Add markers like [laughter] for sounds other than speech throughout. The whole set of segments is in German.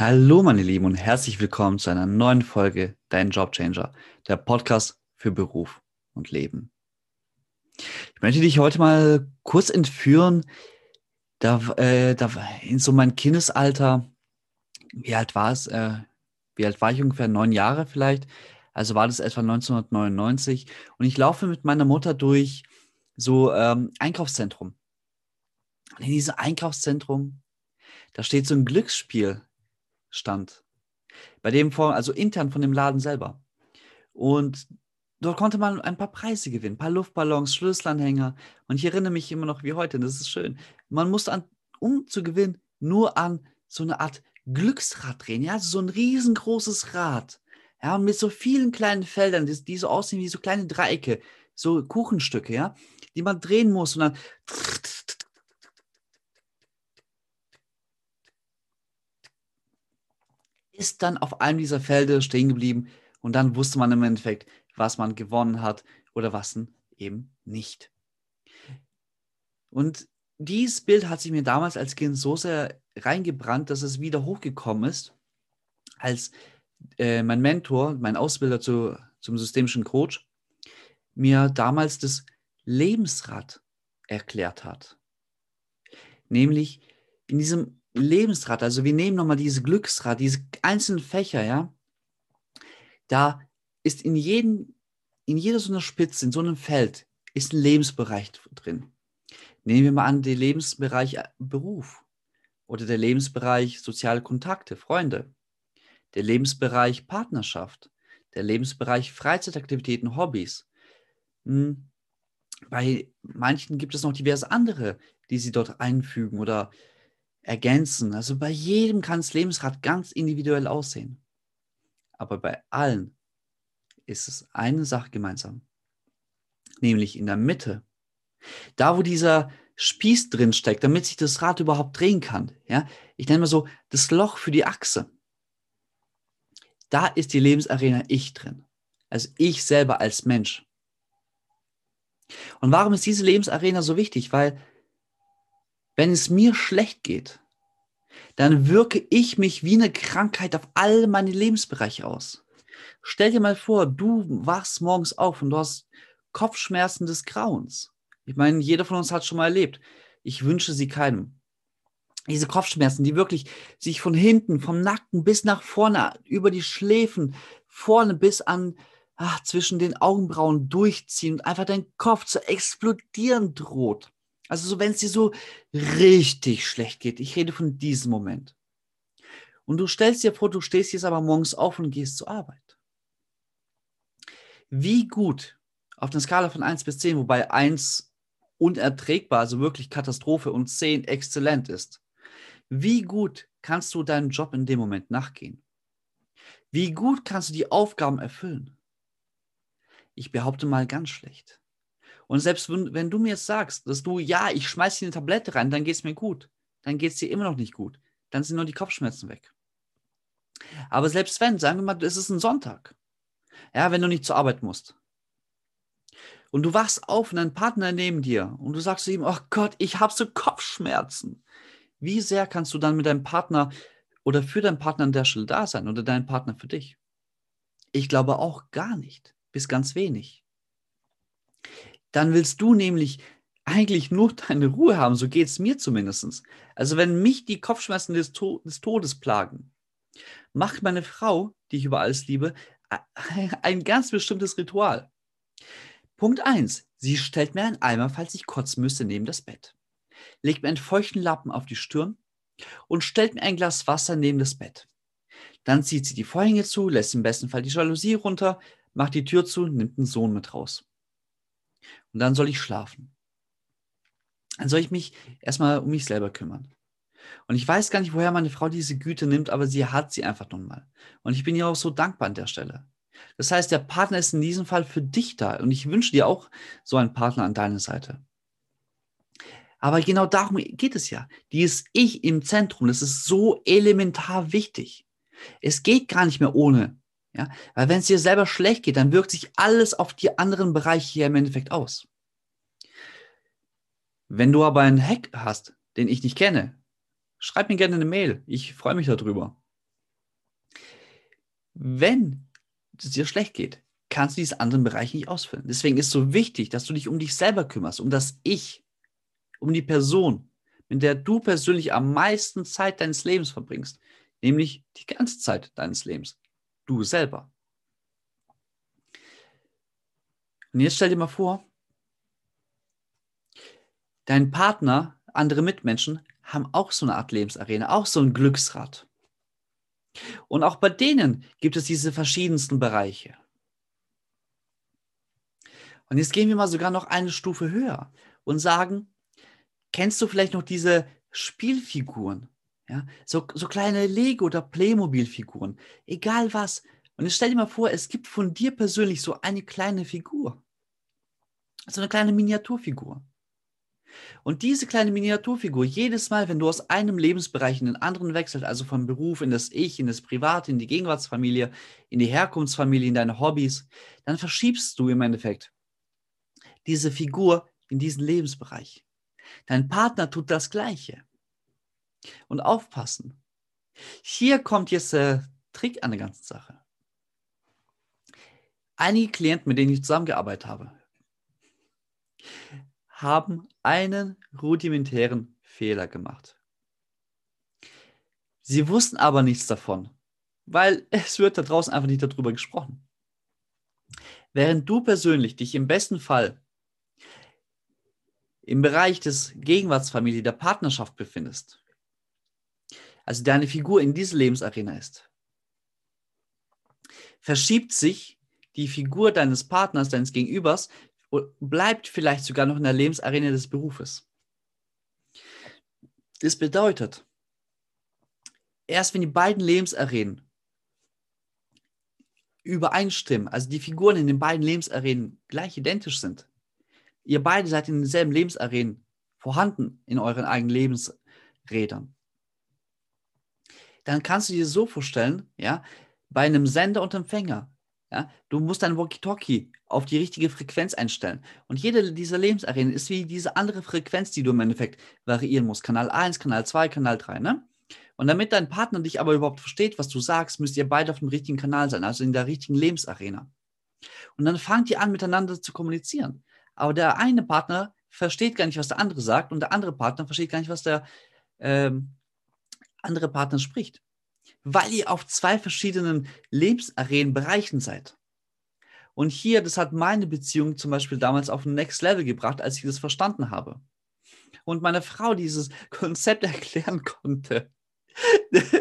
Hallo meine Lieben und herzlich willkommen zu einer neuen Folge Dein Jobchanger, der Podcast für Beruf und Leben. Ich möchte dich heute mal kurz entführen, da, äh, da in so mein Kindesalter, wie alt war es? Äh, wie alt war ich ungefähr? Neun Jahre vielleicht. Also war das etwa 1999. Und ich laufe mit meiner Mutter durch so ähm, Einkaufszentrum. Und in diesem Einkaufszentrum, da steht so ein Glücksspiel stand. Bei dem vor, also intern von dem Laden selber. Und dort konnte man ein paar Preise gewinnen, ein paar Luftballons, Schlüsselanhänger. Und ich erinnere mich immer noch wie heute, das ist schön. Man musste, an, um zu gewinnen, nur an so eine Art Glücksrad drehen, ja, so ein riesengroßes Rad. Ja, mit so vielen kleinen Feldern, die, die so aussehen wie so kleine Dreiecke, so Kuchenstücke, ja, die man drehen muss und dann ist dann auf einem dieser Felder stehen geblieben und dann wusste man im Endeffekt, was man gewonnen hat oder was eben nicht. Und dieses Bild hat sich mir damals als Kind so sehr reingebrannt, dass es wieder hochgekommen ist, als äh, mein Mentor, mein Ausbilder zu, zum systemischen Coach, mir damals das Lebensrad erklärt hat. Nämlich in diesem Lebensrad, also wir nehmen nochmal dieses Glücksrad, diese einzelnen Fächer, ja, da ist in jedem, in jeder so einer Spitze, in so einem Feld, ist ein Lebensbereich drin. Nehmen wir mal an, den Lebensbereich äh, Beruf oder der Lebensbereich soziale Kontakte, Freunde, der Lebensbereich Partnerschaft, der Lebensbereich Freizeitaktivitäten, Hobbys. Hm, bei manchen gibt es noch diverse andere, die sie dort einfügen oder ergänzen. Also bei jedem kann das Lebensrad ganz individuell aussehen. Aber bei allen ist es eine Sache gemeinsam. Nämlich in der Mitte. Da, wo dieser Spieß drin steckt, damit sich das Rad überhaupt drehen kann. Ja? Ich nenne mal so das Loch für die Achse. Da ist die Lebensarena ich drin. Also ich selber als Mensch. Und warum ist diese Lebensarena so wichtig? Weil wenn es mir schlecht geht, dann wirke ich mich wie eine Krankheit auf all meine Lebensbereiche aus. Stell dir mal vor, du wachst morgens auf und du hast Kopfschmerzen des Grauens. Ich meine, jeder von uns hat schon mal erlebt. Ich wünsche sie keinem. Diese Kopfschmerzen, die wirklich sich von hinten, vom Nacken bis nach vorne, über die Schläfen, vorne bis an ach, zwischen den Augenbrauen durchziehen und einfach dein Kopf zu explodieren droht. Also so, wenn es dir so richtig schlecht geht. Ich rede von diesem Moment. Und du stellst dir vor, du stehst jetzt aber morgens auf und gehst zur Arbeit. Wie gut auf einer Skala von 1 bis 10, wobei 1 unerträgbar, also wirklich Katastrophe und 10 exzellent ist. Wie gut kannst du deinem Job in dem Moment nachgehen? Wie gut kannst du die Aufgaben erfüllen? Ich behaupte mal ganz schlecht. Und selbst wenn, wenn du mir sagst, dass du, ja, ich schmeiße dir eine Tablette rein, dann geht es mir gut. Dann geht es dir immer noch nicht gut. Dann sind nur die Kopfschmerzen weg. Aber selbst wenn, sagen wir mal, es ist ein Sonntag. Ja, wenn du nicht zur Arbeit musst. Und du wachst auf und dein Partner neben dir und du sagst zu ihm, oh Gott, ich habe so Kopfschmerzen. Wie sehr kannst du dann mit deinem Partner oder für deinen Partner an der Stelle da sein oder deinen Partner für dich? Ich glaube auch gar nicht, bis ganz wenig dann willst du nämlich eigentlich nur deine Ruhe haben. So geht es mir zumindest. Also wenn mich die Kopfschmerzen des, to des Todes plagen, macht meine Frau, die ich über alles liebe, [laughs] ein ganz bestimmtes Ritual. Punkt 1. Sie stellt mir einen Eimer, falls ich kotzen müsste, neben das Bett. Legt mir einen feuchten Lappen auf die Stirn und stellt mir ein Glas Wasser neben das Bett. Dann zieht sie die Vorhänge zu, lässt im besten Fall die Jalousie runter, macht die Tür zu, nimmt den Sohn mit raus. Und dann soll ich schlafen. Dann soll ich mich erstmal um mich selber kümmern. Und ich weiß gar nicht, woher meine Frau diese Güte nimmt, aber sie hat sie einfach nun mal. Und ich bin ihr auch so dankbar an der Stelle. Das heißt, der Partner ist in diesem Fall für dich da. Und ich wünsche dir auch so einen Partner an deiner Seite. Aber genau darum geht es ja. Dieses Ich im Zentrum, das ist so elementar wichtig. Es geht gar nicht mehr ohne. Ja? Weil wenn es dir selber schlecht geht, dann wirkt sich alles auf die anderen Bereiche hier im Endeffekt aus. Wenn du aber einen Hack hast, den ich nicht kenne, schreib mir gerne eine Mail. Ich freue mich darüber. Wenn es dir schlecht geht, kannst du diese anderen Bereiche nicht ausfüllen. Deswegen ist es so wichtig, dass du dich um dich selber kümmerst, um das Ich, um die Person, mit der du persönlich am meisten Zeit deines Lebens verbringst, nämlich die ganze Zeit deines Lebens. Du selber. Und jetzt stell dir mal vor, dein Partner, andere Mitmenschen haben auch so eine Art Lebensarena, auch so ein Glücksrad. Und auch bei denen gibt es diese verschiedensten Bereiche. Und jetzt gehen wir mal sogar noch eine Stufe höher und sagen, kennst du vielleicht noch diese Spielfiguren? Ja, so, so kleine Lego- oder Playmobil-Figuren, egal was. Und jetzt stell dir mal vor, es gibt von dir persönlich so eine kleine Figur. So eine kleine Miniaturfigur. Und diese kleine Miniaturfigur, jedes Mal, wenn du aus einem Lebensbereich in den anderen wechselst, also vom Beruf in das Ich, in das Private, in die Gegenwartsfamilie, in die Herkunftsfamilie, in deine Hobbys, dann verschiebst du im Endeffekt diese Figur in diesen Lebensbereich. Dein Partner tut das Gleiche. Und aufpassen. Hier kommt jetzt der Trick an der ganzen Sache. Einige Klienten, mit denen ich zusammengearbeitet habe, haben einen rudimentären Fehler gemacht. Sie wussten aber nichts davon, weil es wird da draußen einfach nicht darüber gesprochen. Während du persönlich dich im besten Fall im Bereich des Gegenwartsfamilie, der Partnerschaft befindest, also deine Figur in dieser Lebensarena ist, verschiebt sich die Figur deines Partners, deines Gegenübers bleibt vielleicht sogar noch in der Lebensarena des Berufes. Das bedeutet, erst wenn die beiden Lebensarenen übereinstimmen, also die Figuren in den beiden Lebensarenen gleich identisch sind, ihr beide seid in denselben Lebensarenen vorhanden in euren eigenen Lebensrädern, dann kannst du dir so vorstellen, ja, bei einem Sender und Empfänger, ja, du musst dein Walkie-Talkie auf die richtige Frequenz einstellen. Und jede dieser Lebensarenen ist wie diese andere Frequenz, die du im Endeffekt variieren musst. Kanal 1, Kanal 2, Kanal 3, ne? Und damit dein Partner dich aber überhaupt versteht, was du sagst, müsst ihr beide auf dem richtigen Kanal sein, also in der richtigen Lebensarena. Und dann fangt ihr an, miteinander zu kommunizieren. Aber der eine Partner versteht gar nicht, was der andere sagt, und der andere Partner versteht gar nicht, was der ähm, andere Partner spricht weil ihr auf zwei verschiedenen Lebensarenen Bereichen seid. Und hier, das hat meine Beziehung zum Beispiel damals auf ein Next Level gebracht, als ich das verstanden habe. Und meine Frau dieses [laughs] Konzept erklären konnte, [laughs]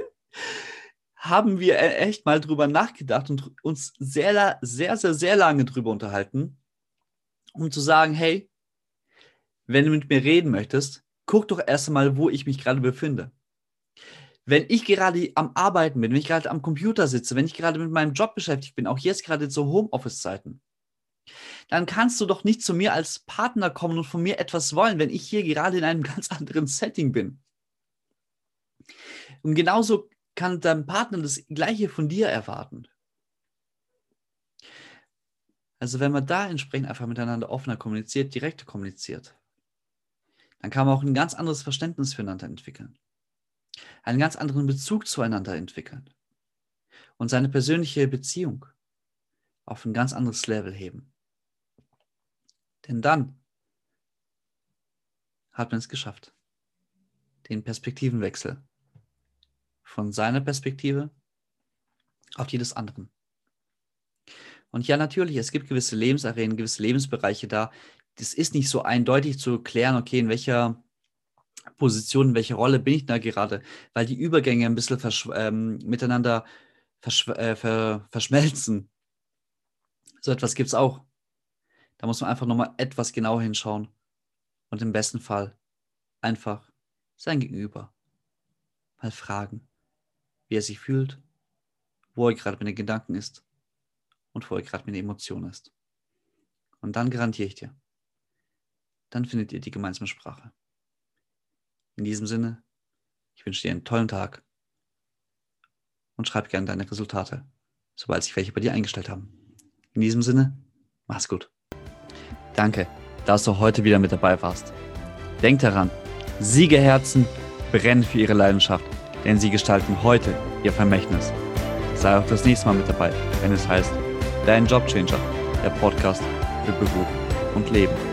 haben wir e-, echt mal drüber nachgedacht und uns sehr, sehr, sehr, sehr lange drüber unterhalten, um zu sagen, hey, wenn du mit mir reden möchtest, guck doch erst einmal, wo ich mich gerade befinde wenn ich gerade am Arbeiten bin, wenn ich gerade am Computer sitze, wenn ich gerade mit meinem Job beschäftigt bin, auch jetzt gerade zu Homeoffice-Zeiten, dann kannst du doch nicht zu mir als Partner kommen und von mir etwas wollen, wenn ich hier gerade in einem [laughs] ganz anderen Setting bin. Und genauso kann dein Partner das Gleiche von dir erwarten. Also wenn man da entsprechend einfach miteinander offener kommuniziert, direkter kommuniziert, dann kann man auch ein ganz anderes Verständnis füreinander entwickeln einen ganz anderen Bezug zueinander entwickeln und seine persönliche Beziehung auf ein ganz anderes Level heben. Denn dann hat man es geschafft. Den Perspektivenwechsel von seiner Perspektive auf die des anderen. Und ja, natürlich, es gibt gewisse Lebensarenen, gewisse Lebensbereiche da. Das ist nicht so eindeutig zu klären, okay, in welcher Position, in welcher Rolle bin ich da gerade, weil die Übergänge ein bisschen ähm, miteinander äh, ver verschmelzen. So etwas gibt es auch. Da muss man einfach nochmal etwas genauer hinschauen und im besten Fall einfach sein Gegenüber mal fragen, wie er sich fühlt, wo er gerade mit den Gedanken ist und wo er gerade mit den Emotionen ist. Und dann garantiere ich dir, dann findet ihr die gemeinsame Sprache. In diesem Sinne, ich wünsche dir einen tollen Tag und schreib gerne deine Resultate, sobald sich welche bei dir eingestellt haben. In diesem Sinne, mach's gut. Danke, dass du heute wieder mit dabei warst. Denk daran, Siegerherzen brennen für ihre Leidenschaft, denn sie gestalten heute ihr Vermächtnis. Sei auch das nächste Mal mit dabei, wenn es heißt Dein Jobchanger, der Podcast für Beruf und Leben.